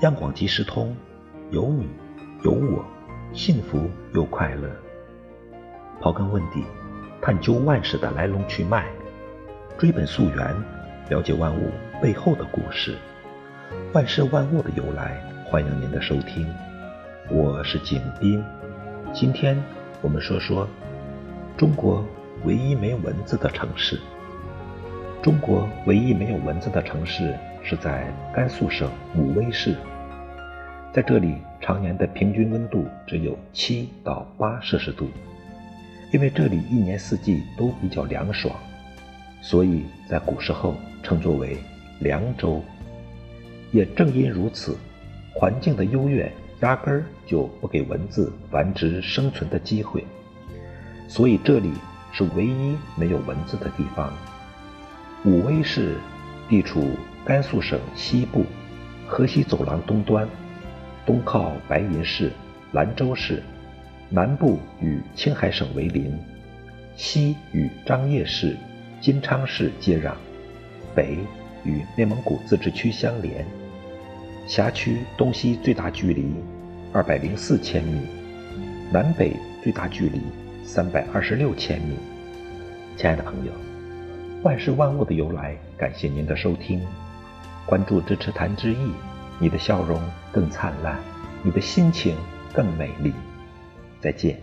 央广即时通，有你有我，幸福又快乐。刨根问底，探究万事的来龙去脉，追本溯源，了解万物背后的故事，万事万物的由来。欢迎您的收听，我是景斌。今天我们说说中国唯一没有文字的城市。中国唯一没有文字的城市。是在甘肃省武威市，在这里常年的平均温度只有七到八摄氏度，因为这里一年四季都比较凉爽，所以在古时候称作为凉州。也正因如此，环境的优越压根儿就不给蚊子繁殖生存的机会，所以这里是唯一没有蚊子的地方。武威市地处。甘肃省西部，河西走廊东端，东靠白银市、兰州市，南部与青海省为邻，西与张掖市、金昌市接壤，北与内蒙古自治区相连。辖区东西最大距离二百零四千米，南北最大距离三百二十六千米。亲爱的朋友，万事万物的由来，感谢您的收听。关注支持谭之毅，你的笑容更灿烂，你的心情更美丽。再见。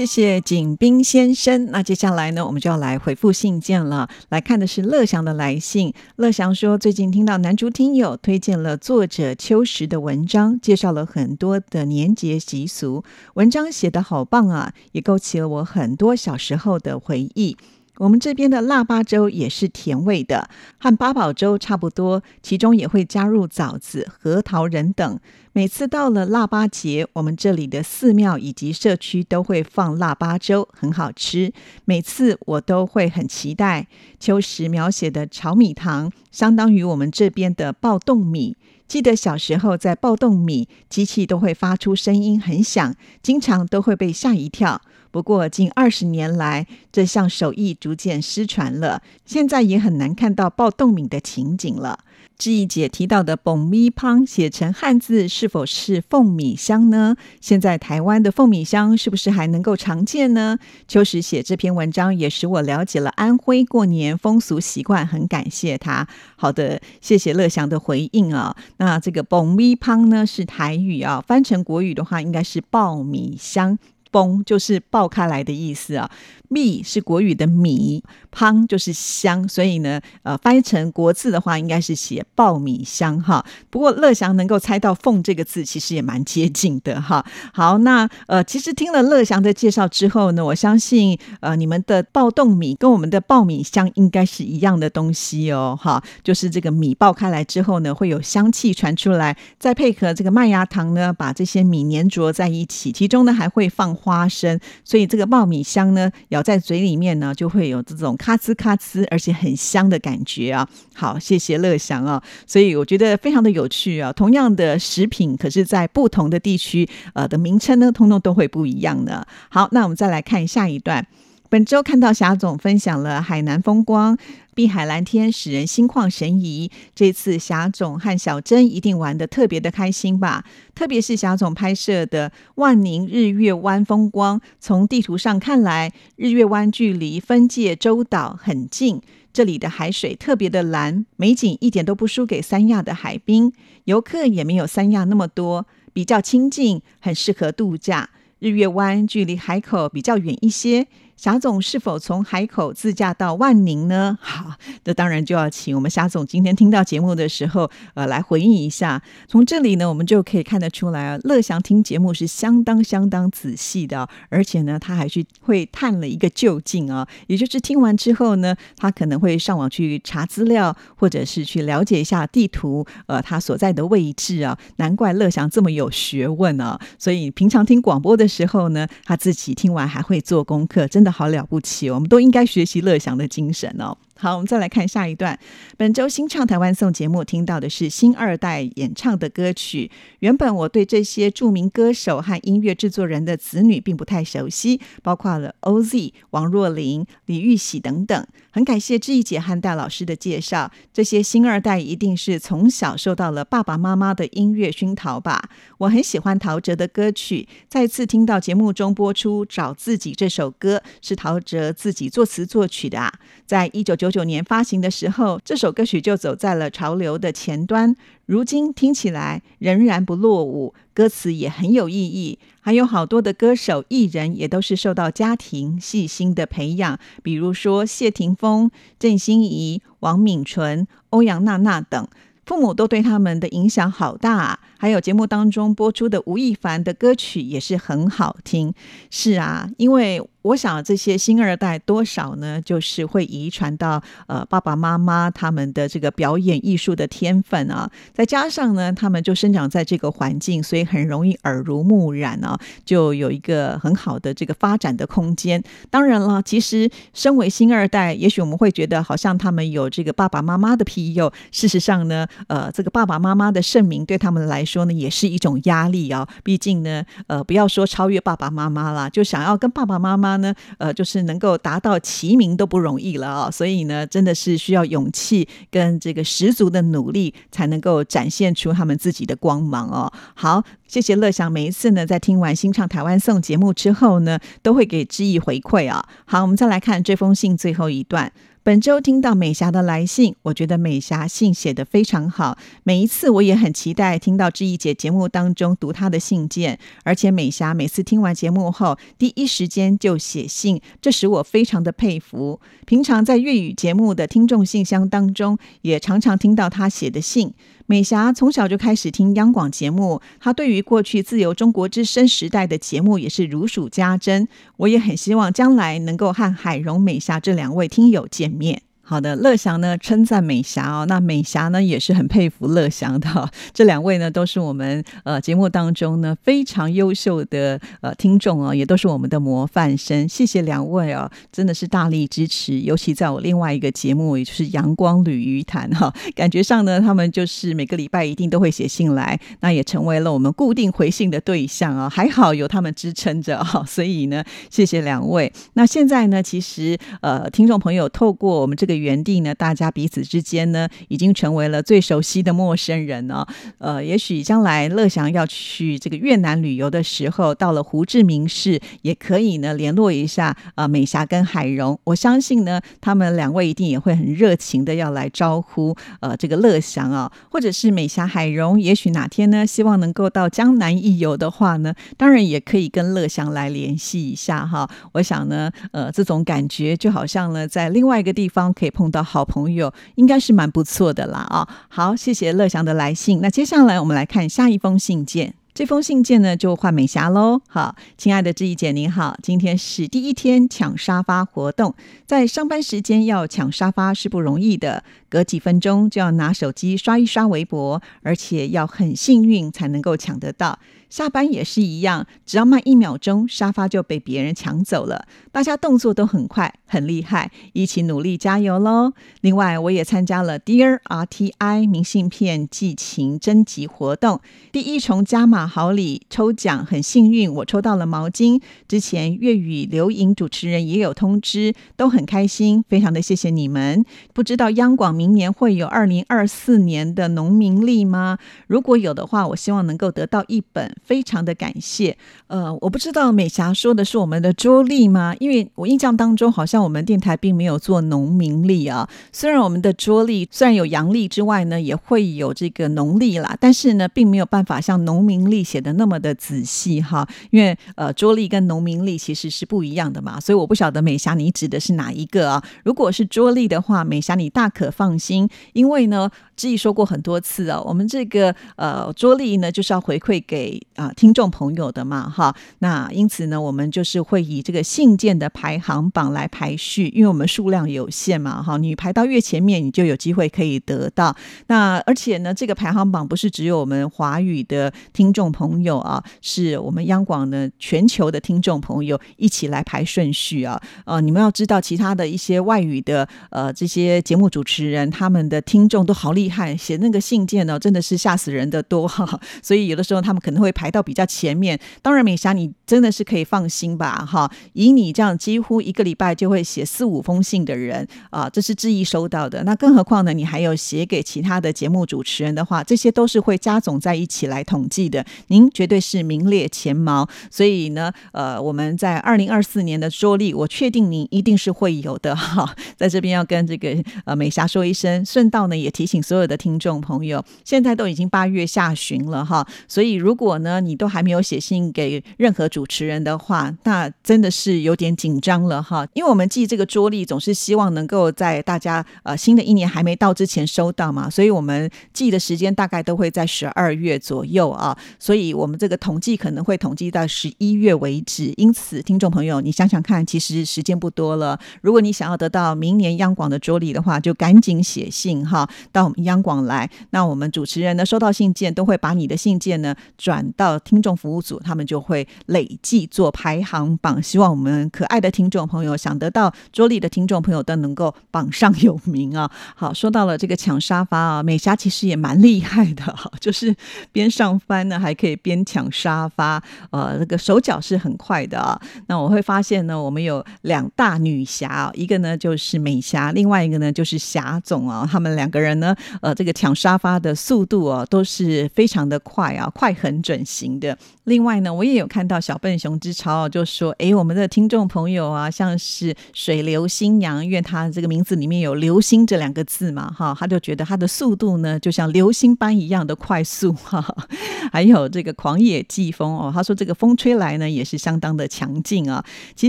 谢谢景斌先生。那接下来呢，我们就要来回复信件了。来看的是乐祥的来信。乐祥说，最近听到男主听友推荐了作者秋实的文章，介绍了很多的年节习俗，文章写得好棒啊，也勾起了我很多小时候的回忆。我们这边的腊八粥也是甜味的，和八宝粥差不多，其中也会加入枣子、核桃仁等。每次到了腊八节，我们这里的寺庙以及社区都会放腊八粥，很好吃。每次我都会很期待。秋实描写的炒米糖，相当于我们这边的爆冻米。记得小时候在爆冻米机器都会发出声音很响，经常都会被吓一跳。不过，近二十年来，这项手艺逐渐失传了，现在也很难看到爆冻米的情景了。志毅姐提到的“蹦咪汤”写成汉字是否是凤米香呢？现在台湾的凤米香是不是还能够常见呢？秋实写这篇文章也使我了解了安徽过年风俗习惯，很感谢他。好的，谢谢乐祥的回应啊。那这个“蹦咪汤”呢是台语啊，翻成国语的话应该是爆米香。崩就是爆开来的意思啊，蜜是国语的米，汤就是香，所以呢，呃，翻译成国字的话，应该是写爆米香哈。不过乐祥能够猜到“凤”这个字，其实也蛮接近的哈。好，那呃，其实听了乐祥的介绍之后呢，我相信呃，你们的爆冻米跟我们的爆米香应该是一样的东西哦，哈，就是这个米爆开来之后呢，会有香气传出来，再配合这个麦芽糖呢，把这些米粘着在一起，其中呢还会放。花生，所以这个爆米香呢，在嘴里面呢，就会有这种咔哧咔哧，而且很香的感觉啊。好，谢谢乐祥啊。所以我觉得非常的有趣啊。同样的食品，可是在不同的地区，呃的名称呢，通通都会不一样的。好，那我们再来看下一段。本周看到霞总分享了海南风光。碧海蓝天使人心旷神怡。这次霞总和小珍一定玩的特别的开心吧？特别是霞总拍摄的万宁日月湾风光，从地图上看来，日月湾距离分界洲岛很近。这里的海水特别的蓝，美景一点都不输给三亚的海滨，游客也没有三亚那么多，比较亲近，很适合度假。日月湾距离海口比较远一些。霞总是否从海口自驾到万宁呢？好，这当然就要请我们霞总今天听到节目的时候，呃，来回应一下。从这里呢，我们就可以看得出来啊，乐祥听节目是相当相当仔细的，而且呢，他还去会探了一个究竟啊，也就是听完之后呢，他可能会上网去查资料，或者是去了解一下地图，呃，他所在的位置啊。难怪乐祥这么有学问啊！所以平常听广播的时候呢，他自己听完还会做功课，真的。好了不起，我们都应该学习乐祥的精神哦。好，我们再来看下一段。本周新唱台湾颂节目听到的是新二代演唱的歌曲。原本我对这些著名歌手和音乐制作人的子女并不太熟悉，包括了 OZ、王若琳、李玉玺等等。很感谢志毅姐和戴老师的介绍。这些新二代一定是从小受到了爸爸妈妈的音乐熏陶吧。我很喜欢陶喆的歌曲。再次听到节目中播出《找自己》这首歌，是陶喆自己作词作曲的啊。在一九九九年发行的时候，这首歌曲就走在了潮流的前端。如今听起来仍然不落伍，歌词也很有意义。还有好多的歌手艺人也都是受到家庭细心的培养，比如说谢霆锋、郑欣宜、王敏纯、欧阳娜娜等，父母都对他们的影响好大。还有节目当中播出的吴亦凡的歌曲也是很好听。是啊，因为。我想这些新二代多少呢，就是会遗传到呃爸爸妈妈他们的这个表演艺术的天分啊，再加上呢，他们就生长在这个环境，所以很容易耳濡目染啊，就有一个很好的这个发展的空间。当然了，其实身为新二代，也许我们会觉得好像他们有这个爸爸妈妈的庇佑，事实上呢，呃，这个爸爸妈妈的盛名对他们来说呢，也是一种压力啊。毕竟呢，呃，不要说超越爸爸妈妈啦，就想要跟爸爸妈妈。他呢，呃，就是能够达到齐名都不容易了啊，所以呢，真的是需要勇气跟这个十足的努力，才能够展现出他们自己的光芒哦。好，谢谢乐祥，每一次呢，在听完新唱台湾颂节目之后呢，都会给知意回馈啊。好，我们再来看这封信最后一段。本周听到美霞的来信，我觉得美霞信写得非常好。每一次我也很期待听到志毅姐节目当中读她的信件，而且美霞每次听完节目后，第一时间就写信，这使我非常的佩服。平常在粤语节目的听众信箱当中，也常常听到她写的信。美霞从小就开始听央广节目，她对于过去自由中国之声时代的节目也是如数家珍。我也很希望将来能够和海荣、美霞这两位听友见面。好的，乐祥呢称赞美霞哦，那美霞呢也是很佩服乐祥的。这两位呢都是我们呃节目当中呢非常优秀的呃听众哦，也都是我们的模范生。谢谢两位哦，真的是大力支持。尤其在我另外一个节目，也就是阳光旅鱼谈哈，感觉上呢他们就是每个礼拜一定都会写信来，那也成为了我们固定回信的对象啊。还好有他们支撑着哈，所以呢谢谢两位。那现在呢，其实呃听众朋友透过我们这个。原地呢，大家彼此之间呢，已经成为了最熟悉的陌生人呢。呃，也许将来乐祥要去这个越南旅游的时候，到了胡志明市，也可以呢联络一下啊，美霞跟海荣。我相信呢，他们两位一定也会很热情的要来招呼呃这个乐祥啊，或者是美霞、海荣，也许哪天呢，希望能够到江南一游的话呢，当然也可以跟乐祥来联系一下哈。我想呢，呃，这种感觉就好像呢，在另外一个地方可以。碰到好朋友应该是蛮不错的啦啊！好，谢谢乐祥的来信。那接下来我们来看下一封信件。这封信件呢就换美霞喽。好，亲爱的志毅姐您好，今天是第一天抢沙发活动，在上班时间要抢沙发是不容易的，隔几分钟就要拿手机刷一刷微博，而且要很幸运才能够抢得到。下班也是一样，只要慢一秒钟，沙发就被别人抢走了。大家动作都很快，很厉害，一起努力加油喽！另外，我也参加了 Dear RTI 明信片寄情征集活动，第一重加码好礼抽奖，很幸运我抽到了毛巾。之前粤语留影主持人也有通知，都很开心，非常的谢谢你们。不知道央广明年会有二零二四年的农民历吗？如果有的话，我希望能够得到一本，非常的感谢。呃，我不知道美霞说的是我们的桌历吗？因为我印象当中，好像我们电台并没有做农民历啊。虽然我们的桌历虽然有阳历之外呢，也会有这个农历啦，但是呢，并没有办法像农民历写的那么的仔细哈。因为呃，桌历跟农民历其实是不一样的嘛，所以我不晓得美霞你指的是哪一个啊？如果是桌历的话，美霞你大可放心，因为呢，志毅说过很多次啊，我们这个呃桌历呢就是要回馈给啊听众朋友的嘛哈。那因此呢，我们就是会以这个信件的排行榜来排序，因为我们数量有限嘛，哈，你排到越前面，你就有机会可以得到。那而且呢，这个排行榜不是只有我们华语的听众朋友啊，是我们央广的全球的听众朋友一起来排顺序啊。呃，你们要知道，其他的一些外语的呃这些节目主持人，他们的听众都好厉害，写那个信件呢，真的是吓死人的多哈。所以有的时候他们可能会排到比较前面。当然，美霞你。真的是可以放心吧，哈！以你这样几乎一个礼拜就会写四五封信的人啊，这是质疑收到的。那更何况呢？你还有写给其他的节目主持人的话，这些都是会加总在一起来统计的。您绝对是名列前茅，所以呢，呃，我们在二零二四年的桌历，我确定您一定是会有的哈。在这边要跟这个呃美霞说一声，顺道呢也提醒所有的听众朋友，现在都已经八月下旬了哈，所以如果呢你都还没有写信给任何。主持人的话，那真的是有点紧张了哈，因为我们记这个桌历总是希望能够在大家呃新的一年还没到之前收到嘛，所以我们记的时间大概都会在十二月左右啊，所以我们这个统计可能会统计到十一月为止。因此，听众朋友，你想想看，其实时间不多了。如果你想要得到明年央广的桌历的话，就赶紧写信哈到我们央广来。那我们主持人呢收到信件，都会把你的信件呢转到听众服务组，他们就会累。计做排行榜，希望我们可爱的听众朋友想得到桌历的听众朋友都能够榜上有名啊！好，说到了这个抢沙发啊，美霞其实也蛮厉害的哈，就是边上班呢还可以边抢沙发，呃，那个手脚是很快的啊。那我会发现呢，我们有两大女侠，一个呢就是美霞，另外一个呢就是霞总啊，他们两个人呢，呃，这个抢沙发的速度啊都是非常的快啊，快很准型的。另外呢，我也有看到小笨熊之超就说：“哎，我们的听众朋友啊，像是水流新娘，因为他这个名字里面有‘流星’这两个字嘛，哈，他就觉得他的速度呢，就像流星般一样的快速，哈。还有这个狂野季风哦，他说这个风吹来呢，也是相当的强劲啊。其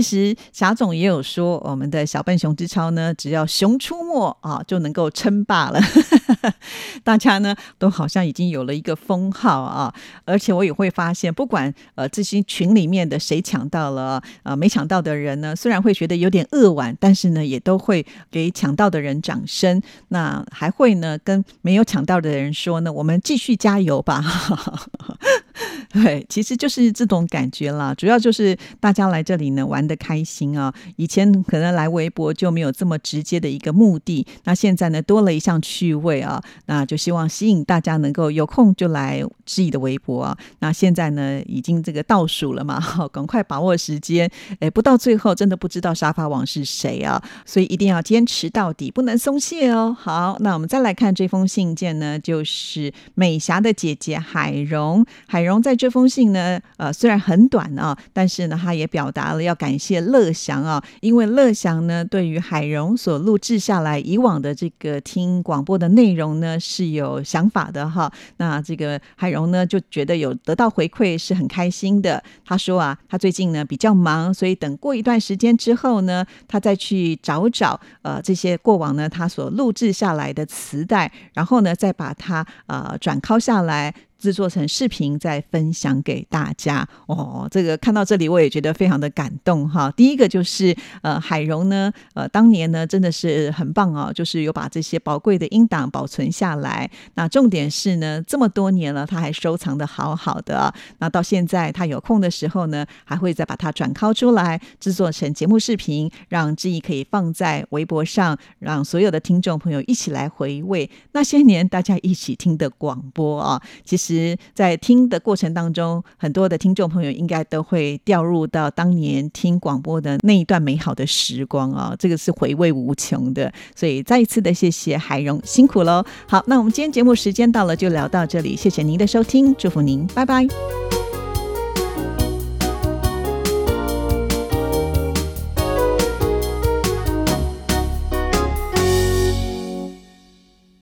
实霞总也有说，我们的小笨熊之超呢，只要熊出没啊，就能够称霸了。大家呢，都好像已经有了一个封号啊，而且我有会发现，不管呃这些群里面的谁抢到了，呃没抢到的人呢，虽然会觉得有点扼腕，但是呢也都会给抢到的人掌声。那还会呢跟没有抢到的人说呢，我们继续加油吧。对，其实就是这种感觉啦。主要就是大家来这里呢玩的开心啊。以前可能来微博就没有这么直接的一个目的，那现在呢多了一项趣味啊，那就希望吸引大家能够有空就来自己的微博啊。那现在呢已经这个倒数了嘛，好，赶快把握时间。哎，不到最后真的不知道沙发王是谁啊，所以一定要坚持到底，不能松懈哦。好，那我们再来看这封信件呢，就是美霞的姐姐海荣，海荣在。这封信呢，呃，虽然很短啊，但是呢，他也表达了要感谢乐祥啊，因为乐祥呢，对于海荣所录制下来以往的这个听广播的内容呢，是有想法的哈。那这个海荣呢，就觉得有得到回馈是很开心的。他说啊，他最近呢比较忙，所以等过一段时间之后呢，他再去找找呃这些过往呢他所录制下来的磁带，然后呢再把它呃转拷下来。制作成视频再分享给大家。哦，这个看到这里我也觉得非常的感动哈。第一个就是呃海荣呢，呃当年呢真的是很棒哦，就是有把这些宝贵的音档保存下来。那重点是呢，这么多年了，他还收藏的好好的。那到现在他有空的时候呢，还会再把它转拷出来，制作成节目视频，让志毅可以放在微博上，让所有的听众朋友一起来回味那些年大家一起听的广播啊。其实，在听的过程当中，很多的听众朋友应该都会掉入到当年听广播的那一段美好的时光啊，这个是回味无穷的。所以再一次的谢谢海荣，辛苦喽。好，那我们今天节目时间到了，就聊到这里，谢谢您的收听，祝福您，拜拜。